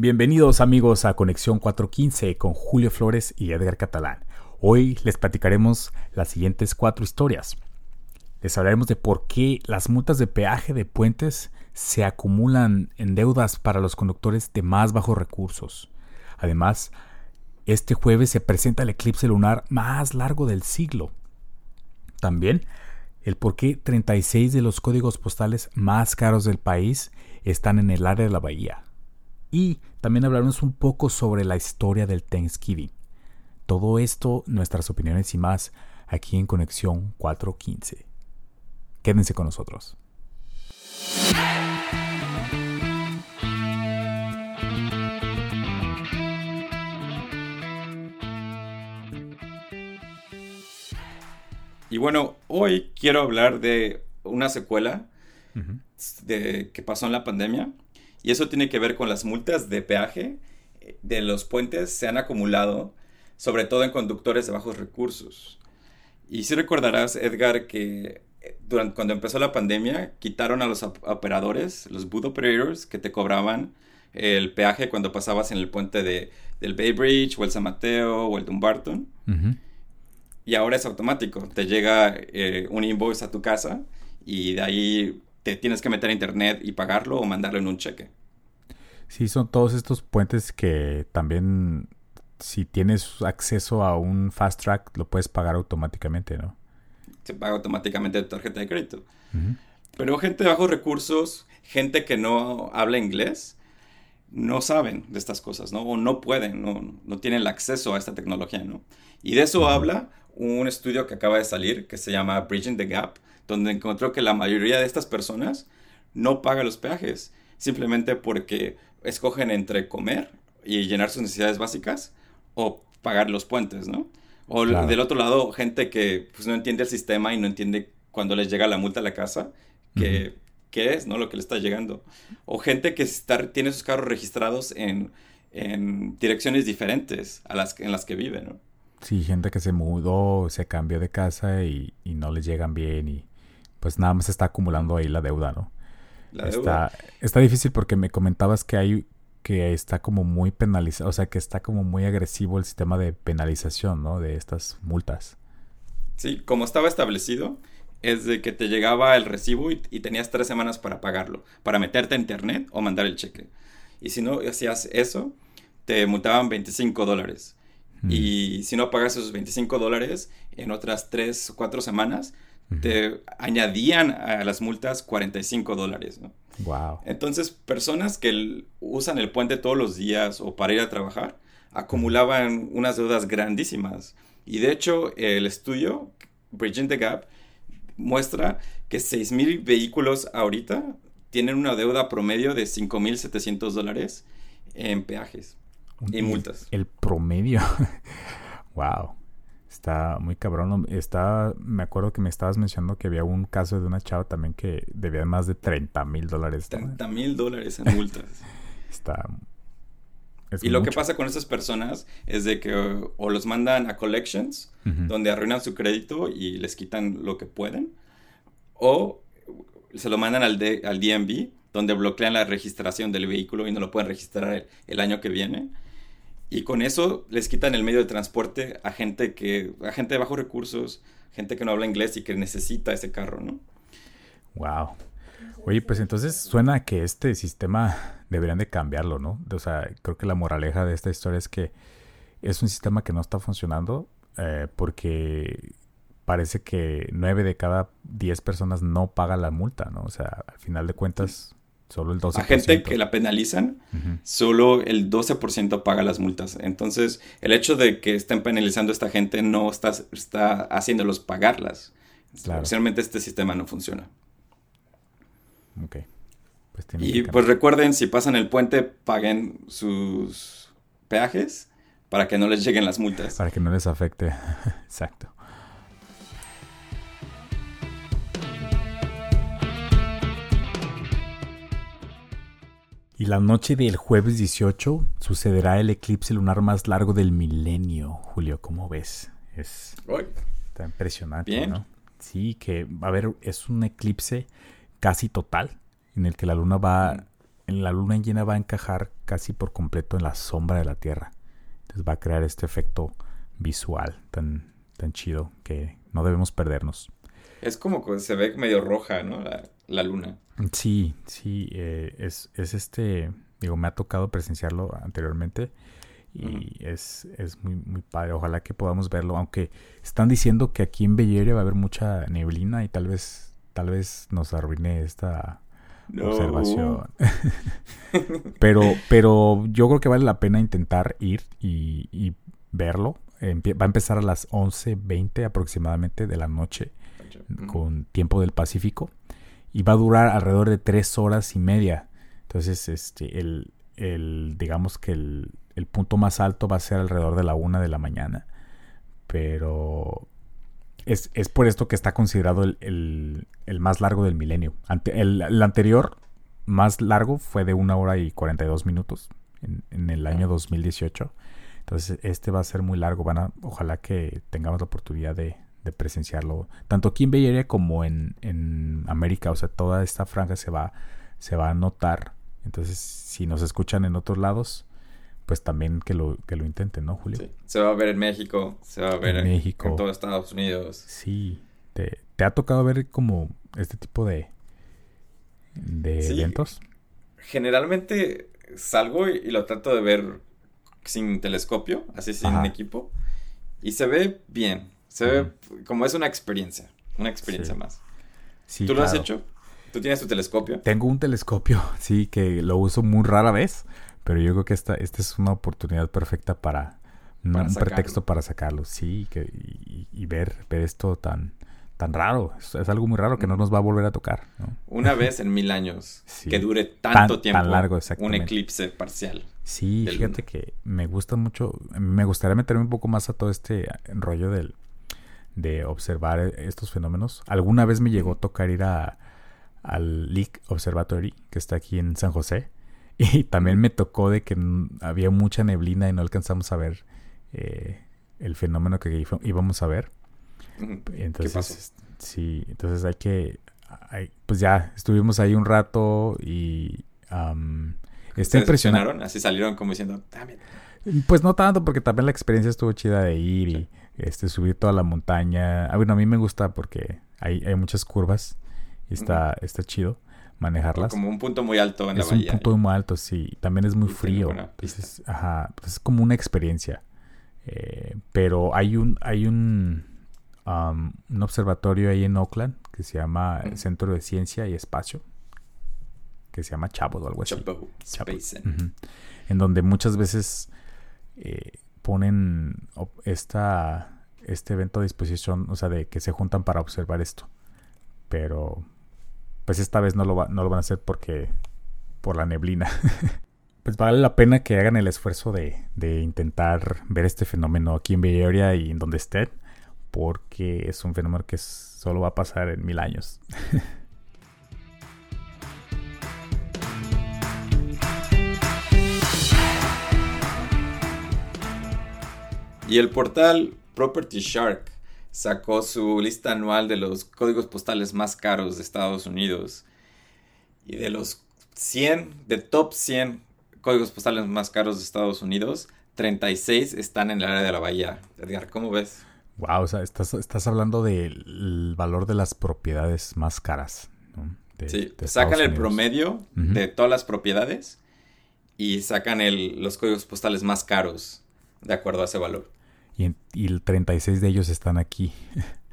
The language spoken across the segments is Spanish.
Bienvenidos amigos a Conexión 415 con Julio Flores y Edgar Catalán. Hoy les platicaremos las siguientes cuatro historias. Les hablaremos de por qué las multas de peaje de puentes se acumulan en deudas para los conductores de más bajos recursos. Además, este jueves se presenta el eclipse lunar más largo del siglo. También el por qué 36 de los códigos postales más caros del país están en el área de la bahía y también hablaremos un poco sobre la historia del Thanksgiving. Todo esto, nuestras opiniones y más, aquí en Conexión 415. Quédense con nosotros. Y bueno, hoy quiero hablar de una secuela de, que pasó en la pandemia y eso tiene que ver con las multas de peaje eh, de los puentes se han acumulado, sobre todo en conductores de bajos recursos. Y si recordarás, Edgar, que eh, durante, cuando empezó la pandemia, quitaron a los operadores, los boot operators, que te cobraban el peaje cuando pasabas en el puente de, del Bay Bridge, o el San Mateo, o el Dumbarton. Y ahora es automático. Te llega eh, un invoice a tu casa y de ahí tienes que meter a internet y pagarlo o mandarlo en un cheque. Sí, son todos estos puentes que también, si tienes acceso a un fast track, lo puedes pagar automáticamente, ¿no? Se paga automáticamente de tarjeta de crédito. Pero gente de bajos recursos, gente que no habla inglés, no saben de estas cosas, ¿no? O no pueden, no, no tienen el acceso a esta tecnología, ¿no? Y de eso habla un estudio que acaba de salir que se llama Bridging the Gap, donde encontró que la mayoría de estas personas no paga los peajes, simplemente porque escogen entre comer y llenar sus necesidades básicas o pagar los puentes, ¿no? O del otro lado, gente que pues, no entiende el sistema y no entiende cuando les llega la multa a la casa, que, qué es, ¿no? Lo que le está llegando. O gente que está, tiene sus carros registrados en, en direcciones diferentes a las en las que vive, ¿no? Sí, gente que se mudó, se cambió de casa y, y no les llegan bien y pues nada más está acumulando ahí la deuda, ¿no? La está, está difícil porque me comentabas que hay que está como muy penalizado, o sea, que está como muy agresivo el sistema de penalización, ¿no? De estas multas. Sí, como estaba establecido, es de que te llegaba el recibo y, tenías tres semanas para pagarlo, para meterte a internet o mandar el cheque. Y si no hacías eso, te multaban 25 dólares. Mm. Y si no pagas esos 25 dólares, en otras tres o cuatro semanas, te añadían a las multas 45 dólares, ¿no? Wow. Entonces, personas que usan el puente todos los días o para ir a trabajar, acumulaban unas deudas grandísimas. Y de hecho, el estudio, Bridging the Gap, muestra que 6.000 vehículos ahorita tienen una deuda promedio de 5.700 dólares en peajes y multas. El promedio. wow. Está muy cabrón. Está, me acuerdo que me estabas mencionando que había un caso de una chava también que debía más de 30 mil dólares. 30 mil dólares en multas. Está... y lo que pasa con esas personas es de que o, los mandan a collections, donde arruinan su crédito y les quitan lo que pueden, o se lo mandan al, al DMV, donde bloquean la registración del vehículo y no lo pueden registrar el año que viene. Y con eso les quitan el medio de transporte a gente que, a gente de bajos recursos, gente que no habla inglés y que necesita ese carro, ¿no? Wow. Oye, pues entonces suena que este sistema deberían de cambiarlo, ¿no? O sea, creo que la moraleja de esta historia es que es un sistema que no está funcionando eh, porque parece que nueve de cada diez personas no paga la multa, ¿no? O sea, al final de cuentas, Solo el 12%. A gente que la penalizan, solo el 12% paga las multas. Entonces, el hecho de que estén penalizando a esta gente no está, está haciéndolos pagarlas. Claro. este sistema no funciona. Ok. Pues y pues recuerden, si pasan el puente, paguen sus peajes para que no les lleguen las multas. Para que no les afecte. Exacto. Y la noche del jueves 18 sucederá el eclipse lunar más largo del milenio, Julio, ¿cómo ves? Es está impresionante, ¿no? Sí, que a ver, es un eclipse casi total en el que la luna va la luna llena va a encajar casi por completo en la sombra de la Tierra. Entonces va a crear este efecto visual tan, tan chido que no debemos perdernos. Es como que se ve medio roja, ¿no? La, luna. Sí, sí, eh, es, es este, digo, me ha tocado presenciarlo anteriormente y es, es muy, muy padre. Ojalá que podamos verlo, aunque están diciendo que aquí en Belleria va a haber mucha neblina y tal vez, tal vez nos arruine esta observación. pero, pero yo creo que vale la pena intentar ir y, y verlo. va a empezar a las 11.20 aproximadamente de la noche con tiempo del Pacífico y va a durar alrededor de tres horas y media. Entonces, este, el, el digamos que el, el punto más alto va a ser alrededor de la una de la mañana. Pero es, por esto que está considerado el, más largo del milenio. el, anterior más largo fue de una hora y 42 minutos en, el año 2018. Entonces este va a ser muy largo. Van a, ojalá que tengamos la oportunidad de, presenciarlo. Tanto aquí en Bay como en, en, América. O sea, toda esta franja se va, se va a notar. Entonces, si nos escuchan en otros lados, pues también que lo, que lo intenten, ¿no, Julio? Sí. Se va a ver en México, se va a ver en, México. en todo Estados Unidos. Sí. ¿Te, ha tocado ver como este tipo de, de eventos? Generalmente salgo y, lo trato de ver sin telescopio, así sin equipo, y se ve bien. Se ve como es una experiencia, una experiencia más. Sí, ¿Tú lo has hecho? ¿Tú tienes tu telescopio? Tengo un telescopio, sí, que lo uso muy rara vez. Pero yo creo que esta, esta es una oportunidad perfecta para, un pretexto para sacarlo, sí, que, y, ver, ver esto tan, tan raro. Es, algo muy raro que no nos va a volver a tocar. Una vez en mil años, que dure tanto tiempo. Tan largo, Un eclipse parcial. Sí, fíjate que me gusta mucho, me gustaría meterme un poco más a todo este rollo del, de observar estos fenómenos. Alguna vez me llegó a tocar ir a, al Leak Observatory, que está aquí en San José. Y también me tocó de que había mucha neblina y no alcanzamos a ver eh, el fenómeno que íbamos a ver. Entonces, sí, entonces hay que, pues ya estuvimos ahí un rato y um, está impresionante. Así salieron como diciendo, ah, Pues no tanto, porque también la experiencia estuvo chida de ir y este subir toda la montaña. Ah, bueno, a mí me gusta porque hay, hay muchas curvas y está, está chido manejarlas. Como un punto muy alto en la bahía. Es un punto muy alto, sí. También es muy frío. Es, ajá, pues es como una experiencia. Eh, pero hay un, hay un, um, un observatorio ahí en Oakland que se llama Centro de Ciencia y Espacio, que se llama Chavo o algo así. Chavo. En donde muchas veces eh, ponen esta, este evento a disposición, o sea, de que se juntan para observar esto. Pero pues esta vez no lo, no lo van a hacer porque por la neblina. pues vale la pena que hagan el esfuerzo de, de intentar ver este fenómeno aquí en Bay Area y en donde estén, porque es un fenómeno que solo va a pasar en mil años. y el portal Property Shark sacó su lista anual de los códigos postales más caros de Estados Unidos. Y de los 100, de top 100 códigos postales más caros de Estados Unidos, 36 están en el área de la bahía. Edgar, ¿cómo ves? Wow, o sea, estás, hablando del valor de las propiedades más caras. sí, sacan el promedio de todas las propiedades y sacan los códigos postales más caros de acuerdo a ese valor y, y 36 de ellos están aquí.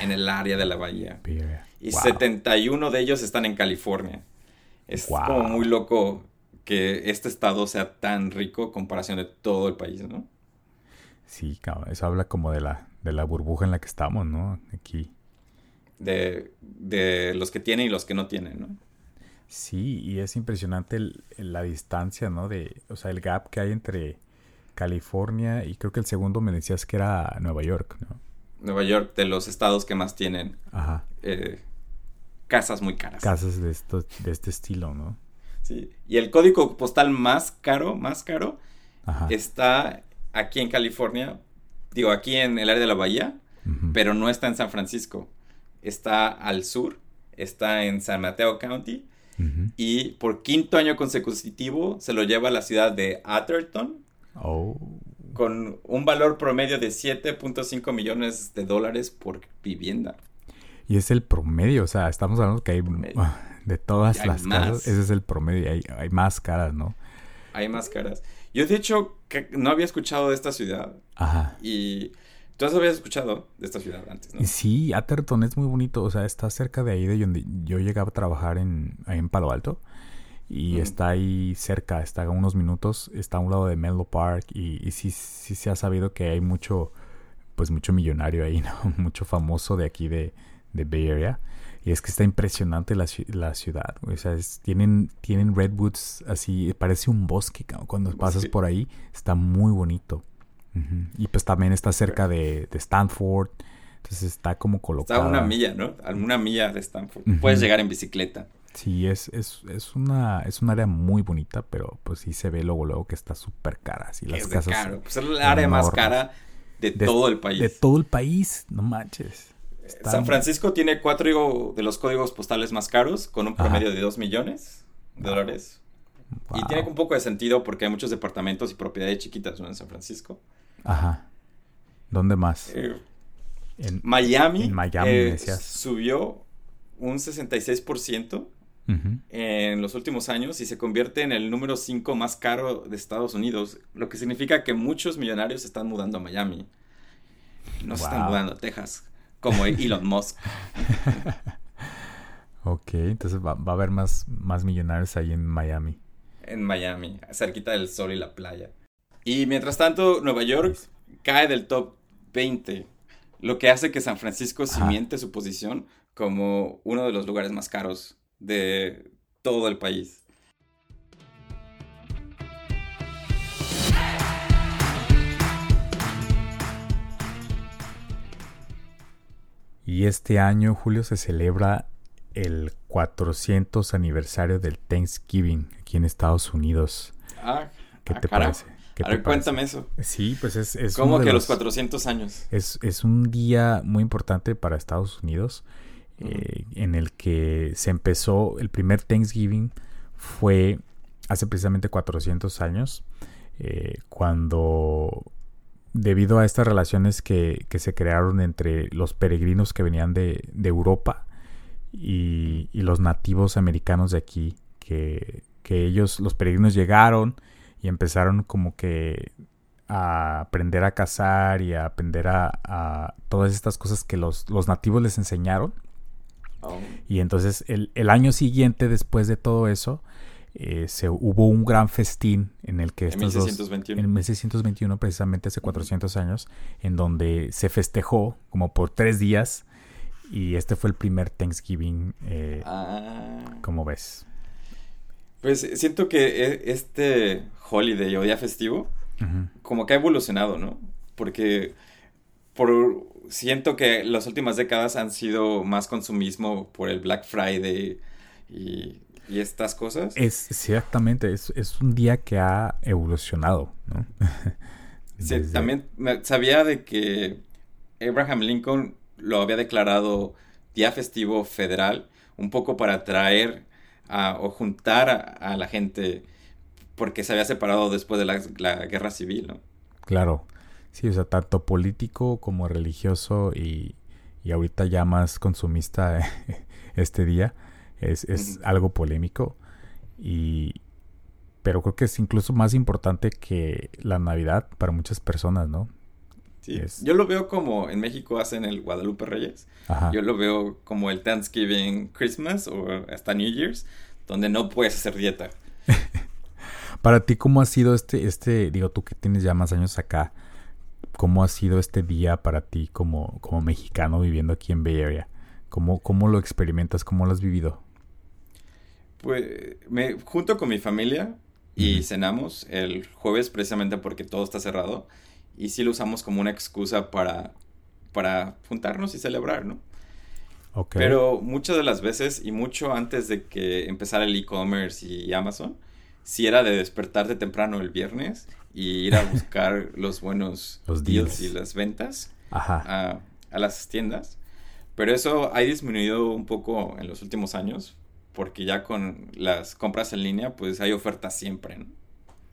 En el área de la bahía. Y 71 de ellos están en California. Es como muy loco que este estado sea tan rico en comparación de todo el país, ¿no? Sí, eso habla como de la, de la burbuja en la que estamos, ¿no? Aquí. De, de los que tienen y los que no tienen, ¿no? Sí, y es impresionante la distancia, ¿no? De, o sea, el gap que hay entre California y creo que el segundo me decías que era Nueva York, ¿no? Nueva York, de los estados que más tienen eh, casas muy caras. Casas de, esto, de este estilo, ¿no? Sí. Y el código postal más caro, más caro, está aquí en California, digo, aquí en el área de la bahía, pero no está en San Francisco. Está al sur, está en San Mateo County Y por quinto año consecutivo se lo lleva a la ciudad de Atherton. Oh. Con un valor promedio de 7.5 millones de dólares por vivienda. Y es el promedio, o sea, estamos hablando que hay de todas las casas, ese es el promedio, hay, hay más caras, ¿no? Hay más caras. Yo de hecho que no había escuchado de esta ciudad. Ajá. Y tú has habías escuchado de esta ciudad antes, ¿no? Sí, Atherton es muy bonito, o sea, está cerca de ahí de donde yo llegaba a trabajar en, ahí en Palo Alto. Y está ahí cerca, está a unos minutos, está a un lado de Menlo Park y, y sí, sí se ha sabido que hay mucho, pues mucho millonario ahí, ¿no? Mucho famoso de aquí de, de Bay Area. Y es que está impresionante la, la ciudad. O sea, tienen, tienen redwoods así, parece un bosque cuando pasas por ahí. Está muy bonito. Y pues también está cerca de, de, Stanford. Entonces está como colocado. Está a una milla, ¿no? A una milla de Stanford. Puedes llegar en bicicleta. Sí, es, es, es, una, es un área muy bonita, pero pues sí se ve luego, luego que está súper cara. Así, las es casas caro. Pues es la área más cara de, todo el país. De todo el país, no manches. San Francisco tiene cuatro de los códigos postales más caros, con un promedio de 2 millones de dólares. Y tiene un poco de sentido porque hay muchos departamentos y propiedades chiquitas en San Francisco. Ajá. ¿Dónde más? Eh, en Miami, en Miami eh, subió un 66% en los últimos años y se convierte en el número 5 más caro de Estados Unidos, lo que significa que muchos millonarios se están mudando a Miami. No se están mudando a Texas como Elon Musk. ok, entonces va, a haber más, más millonarios ahí en Miami. En Miami, cerquita del sol y la playa. Y mientras tanto, Nueva York cae del top 20, lo que hace que San Francisco simiente su posición como uno de los lugares más caros de todo el país. Y este año, Julio, se celebra el 400 aniversario del Thanksgiving aquí en Estados Unidos. Ah, ¿qué ah, te parece? a ver, cuéntame eso. Sí, pues es... es ¿Cómo que los, 400 años? Es, es, un día muy importante para Estados Unidos eh, en el que se empezó, el primer Thanksgiving fue hace precisamente 400 años, eh, cuando debido a estas relaciones que, se crearon entre los peregrinos que venían de, Europa y, los nativos americanos de aquí, que, ellos, los peregrinos llegaron y empezaron como que a aprender a cazar y a aprender a, todas estas cosas que los, los nativos les enseñaron. Oh. Y entonces el, el, año siguiente, después de todo eso, eh, se, hubo un gran festín en el que en 1621. en 1621 precisamente hace 400 años en donde se festejó como por tres días y este fue el primer Thanksgiving eh, ah. ¿cómo ves? pues siento que e, este holiday o día festivo como que ha evolucionado ¿no? porque por siento que las últimas décadas han sido más consumismo por el Black Friday y y estas cosas. Es exactamente, es, un día que ha evolucionado, ¿no? sí, también sabía de que Abraham Lincoln lo había declarado día festivo federal, un poco para atraer o juntar a, la gente porque se había separado después de la, guerra civil, ¿no? Claro, sí, o sea, tanto político como religioso y, y ahorita ya más consumista este día es, algo polémico. Y, pero creo que es incluso más importante que la Navidad para muchas personas, ¿no? Sí. Yo lo veo como en México hacen el Guadalupe Reyes. Yo lo veo como el Thanksgiving Christmas o hasta New Year's, donde no puedes hacer dieta. para ti, ¿cómo ha sido este, este, digo, tú que tienes ya más años acá, cómo ha sido este día para ti como, como mexicano viviendo aquí en Bay Area? ¿Cómo, ¿Cómo lo experimentas? ¿Cómo lo has vivido? Pues me junto con mi familia y cenamos el jueves precisamente porque todo está cerrado y sí lo usamos como una excusa para, para juntarnos y celebrar, ¿no? Pero muchas de las veces y mucho antes de que empezara el e-commerce y Amazon, sí era de despertarte temprano el viernes y ir a buscar los buenos los deals. y las ventas A, a las tiendas. Pero eso ha disminuido un poco en los últimos años porque ya con las compras en línea, pues hay ofertas siempre, ¿no?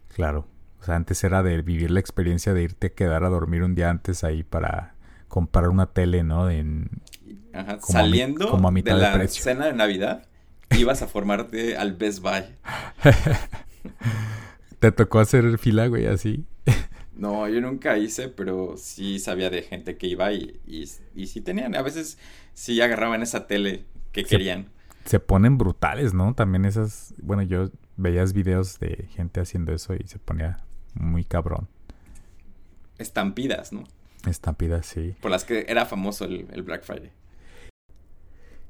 Claro. O sea, antes era de vivir la experiencia de irte a quedar a dormir un día antes ahí para comprar una tele, ¿no? En, Ajá, saliendo como a mitad de la cena de Navidad, ibas a formarte al Best Buy. ¿Te tocó hacer fila, güey, así? No, yo nunca hice, pero sí sabía de gente que iba y, y, sí tenían. A veces sí agarraban esa tele que querían. Se ponen brutales, ¿no? También esas. Bueno, yo veías videos de gente haciendo eso y se ponía muy cabrón. Estampidas, ¿no? Estampidas, sí. Por las que era famoso el, el Black Friday.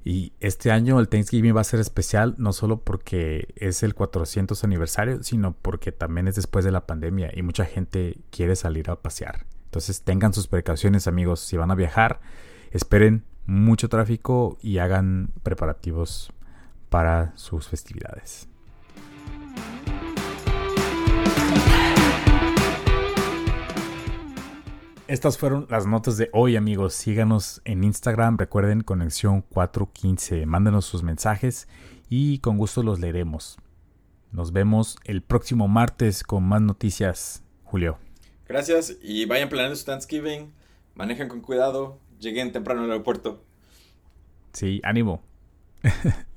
Y este año el Thanksgiving va a ser especial no solo porque es el 400 aniversario, sino porque también es después de la pandemia y mucha gente quiere salir a pasear. Entonces tengan sus precauciones amigos, si van a viajar, esperen mucho tráfico y hagan preparativos para sus festividades. Estas fueron las notas de hoy, amigos. Síganos en Instagram, recuerden Conexión 415. Mándenos sus mensajes y con gusto los leeremos. Nos vemos el próximo martes con más noticias, Julio. Gracias y vayan planeando su Thanksgiving. Manejen con cuidado. Lleguen temprano al aeropuerto. Sí, ánimo.